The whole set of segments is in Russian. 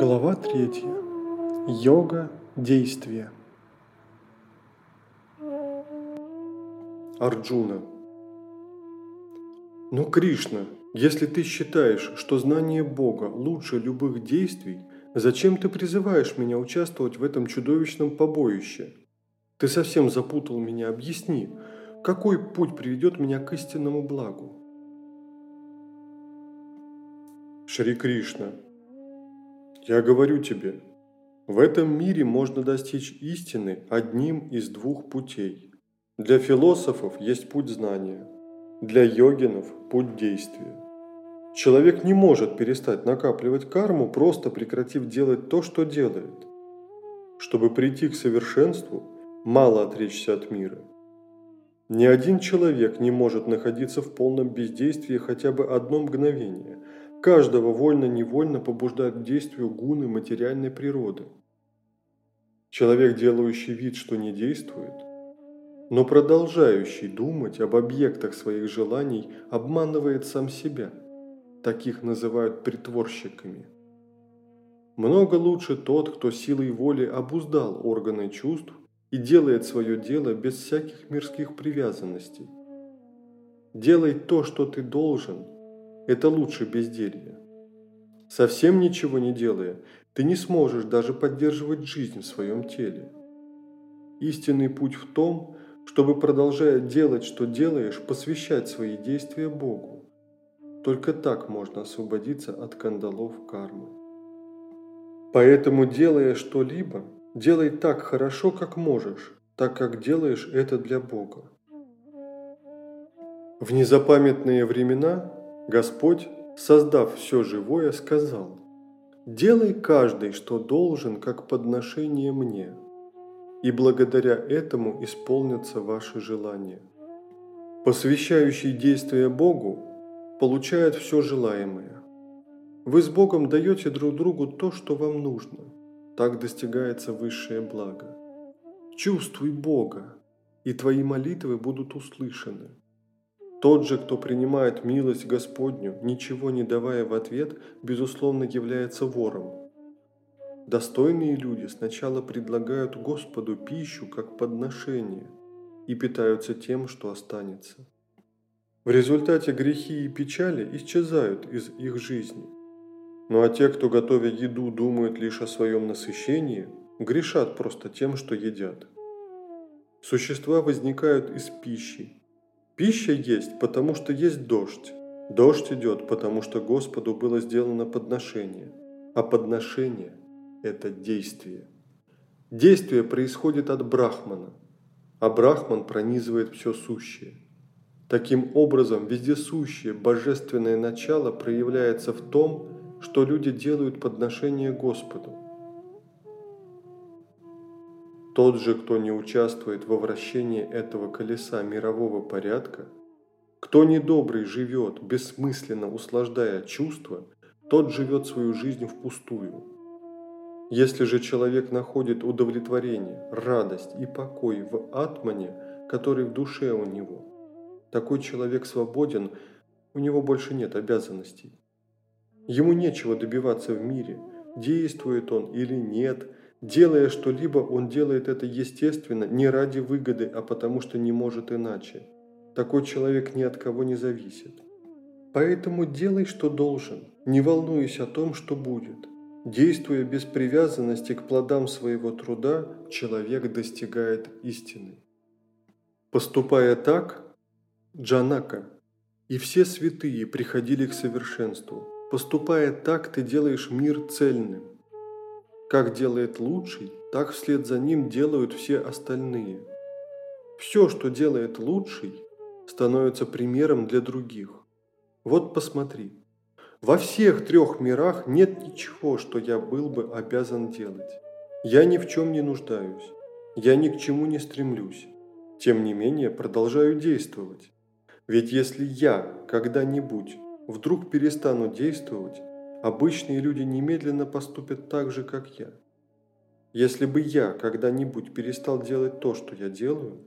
Глава 3. Йога действия. Арджуна. Но, Кришна, если ты считаешь, что знание Бога лучше любых действий, зачем ты призываешь меня участвовать в этом чудовищном побоище? Ты совсем запутал меня, объясни, какой путь приведет меня к истинному благу? Шри Кришна, я говорю тебе, в этом мире можно достичь истины одним из двух путей. Для философов есть путь знания, для йогинов – путь действия. Человек не может перестать накапливать карму, просто прекратив делать то, что делает. Чтобы прийти к совершенству, мало отречься от мира. Ни один человек не может находиться в полном бездействии хотя бы одно мгновение – Каждого вольно-невольно побуждают к действию гуны материальной природы. Человек, делающий вид, что не действует, но продолжающий думать об объектах своих желаний, обманывает сам себя. Таких называют притворщиками. Много лучше тот, кто силой воли обуздал органы чувств и делает свое дело без всяких мирских привязанностей. Делай то, что ты должен – это лучше безделья. Совсем ничего не делая, ты не сможешь даже поддерживать жизнь в своем теле. Истинный путь в том, чтобы, продолжая делать, что делаешь, посвящать свои действия Богу. Только так можно освободиться от кандалов кармы. Поэтому, делая что-либо, делай так хорошо, как можешь, так как делаешь это для Бога. В незапамятные времена Господь, создав все живое, сказал, «Делай каждый, что должен, как подношение мне, и благодаря этому исполнятся ваши желания». Посвящающий действия Богу получает все желаемое. Вы с Богом даете друг другу то, что вам нужно. Так достигается высшее благо. Чувствуй Бога, и твои молитвы будут услышаны. Тот же, кто принимает милость Господню, ничего не давая в ответ, безусловно является вором. Достойные люди сначала предлагают Господу пищу как подношение и питаются тем, что останется. В результате грехи и печали исчезают из их жизни. Ну а те, кто, готовя еду, думают лишь о своем насыщении, грешат просто тем, что едят. Существа возникают из пищи, Пища есть, потому что есть дождь. Дождь идет, потому что Господу было сделано подношение. А подношение – это действие. Действие происходит от Брахмана, а Брахман пронизывает все сущее. Таким образом, вездесущее божественное начало проявляется в том, что люди делают подношение Господу. Тот же, кто не участвует во вращении этого колеса мирового порядка, кто недобрый живет, бессмысленно услаждая чувства, тот живет свою жизнь впустую. Если же человек находит удовлетворение, радость и покой в атмане, который в душе у него, такой человек свободен, у него больше нет обязанностей. Ему нечего добиваться в мире, действует он или нет – Делая что-либо, он делает это естественно, не ради выгоды, а потому что не может иначе. Такой человек ни от кого не зависит. Поэтому делай, что должен, не волнуясь о том, что будет. Действуя без привязанности к плодам своего труда, человек достигает истины. Поступая так, Джанака и все святые приходили к совершенству. Поступая так, ты делаешь мир цельным. Как делает лучший, так вслед за ним делают все остальные. Все, что делает лучший, становится примером для других. Вот посмотри. Во всех трех мирах нет ничего, что я был бы обязан делать. Я ни в чем не нуждаюсь. Я ни к чему не стремлюсь. Тем не менее, продолжаю действовать. Ведь если я когда-нибудь вдруг перестану действовать, Обычные люди немедленно поступят так же, как я. Если бы я когда-нибудь перестал делать то, что я делаю,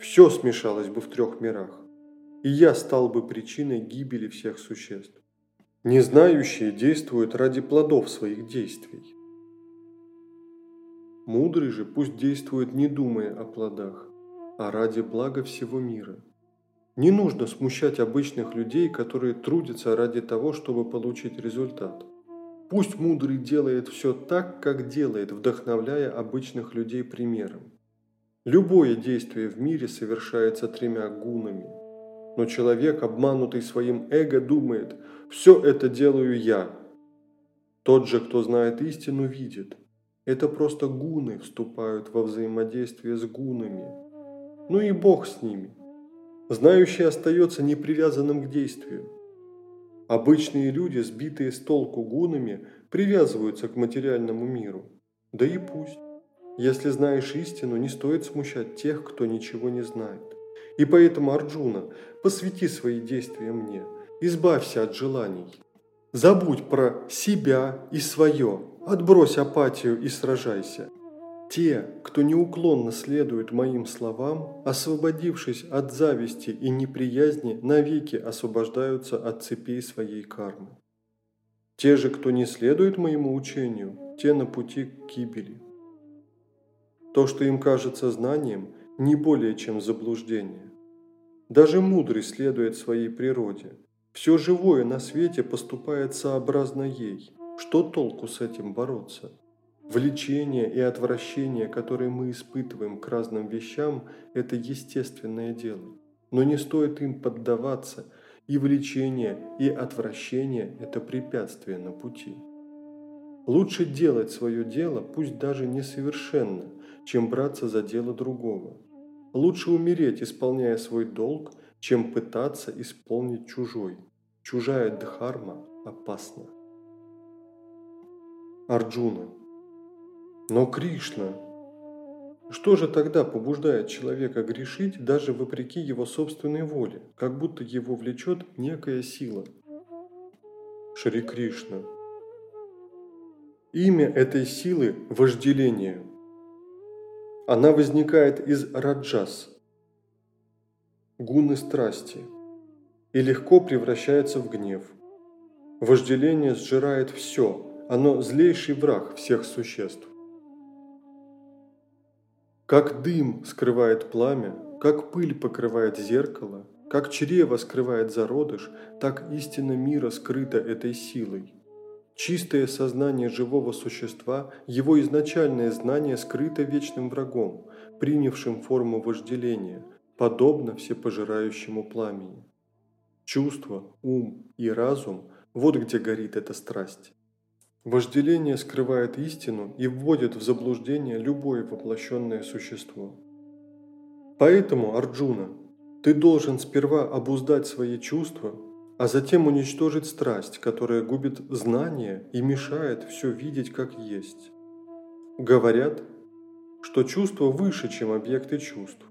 все смешалось бы в трех мирах, и я стал бы причиной гибели всех существ. Незнающие действуют ради плодов своих действий. Мудрый же пусть действует не думая о плодах, а ради блага всего мира. Не нужно смущать обычных людей, которые трудятся ради того, чтобы получить результат. Пусть мудрый делает все так, как делает, вдохновляя обычных людей примером. Любое действие в мире совершается тремя гунами. Но человек, обманутый своим эго, думает «все это делаю я». Тот же, кто знает истину, видит. Это просто гуны вступают во взаимодействие с гунами. Ну и Бог с ними. Знающий остается непривязанным к действию. Обычные люди, сбитые с толку гунами, привязываются к материальному миру. Да и пусть. Если знаешь истину, не стоит смущать тех, кто ничего не знает. И поэтому, Арджуна, посвяти свои действия мне, избавься от желаний. Забудь про себя и свое, отбрось апатию и сражайся. Те, кто неуклонно следует моим словам, освободившись от зависти и неприязни, навеки освобождаются от цепей своей кармы. Те же, кто не следует моему учению, те на пути к гибели. То, что им кажется знанием, не более чем заблуждение. Даже мудрый следует своей природе. Все живое на свете поступает сообразно ей. Что толку с этим бороться? Влечение и отвращение, которые мы испытываем к разным вещам, это естественное дело. Но не стоит им поддаваться, и влечение, и отвращение – это препятствие на пути. Лучше делать свое дело, пусть даже несовершенно, чем браться за дело другого. Лучше умереть, исполняя свой долг, чем пытаться исполнить чужой. Чужая дхарма опасна. Арджуна – но Кришна, что же тогда побуждает человека грешить даже вопреки его собственной воле, как будто его влечет некая сила? Шри Кришна. Имя этой силы – вожделение. Она возникает из раджас, гуны страсти, и легко превращается в гнев. Вожделение сжирает все, оно злейший враг всех существ. Как дым скрывает пламя, как пыль покрывает зеркало, как чрево скрывает зародыш, так истина мира скрыта этой силой. Чистое сознание живого существа, его изначальное знание скрыто вечным врагом, принявшим форму вожделения, подобно всепожирающему пламени. Чувство, ум и разум – вот где горит эта страсть. Вожделение скрывает истину и вводит в заблуждение любое воплощенное существо. Поэтому, Арджуна, ты должен сперва обуздать свои чувства, а затем уничтожить страсть, которая губит знание и мешает все видеть как есть. Говорят, что чувство выше, чем объекты чувств.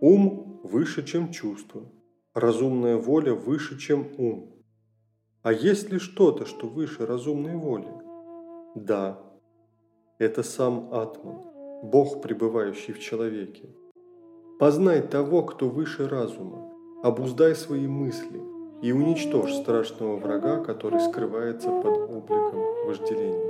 Ум выше, чем чувство. Разумная воля выше, чем ум. А есть ли что-то, что выше разумной воли? Да, это сам Атман, Бог, пребывающий в человеке. Познай того, кто выше разума, обуздай свои мысли и уничтожь страшного врага, который скрывается под обликом вожделения.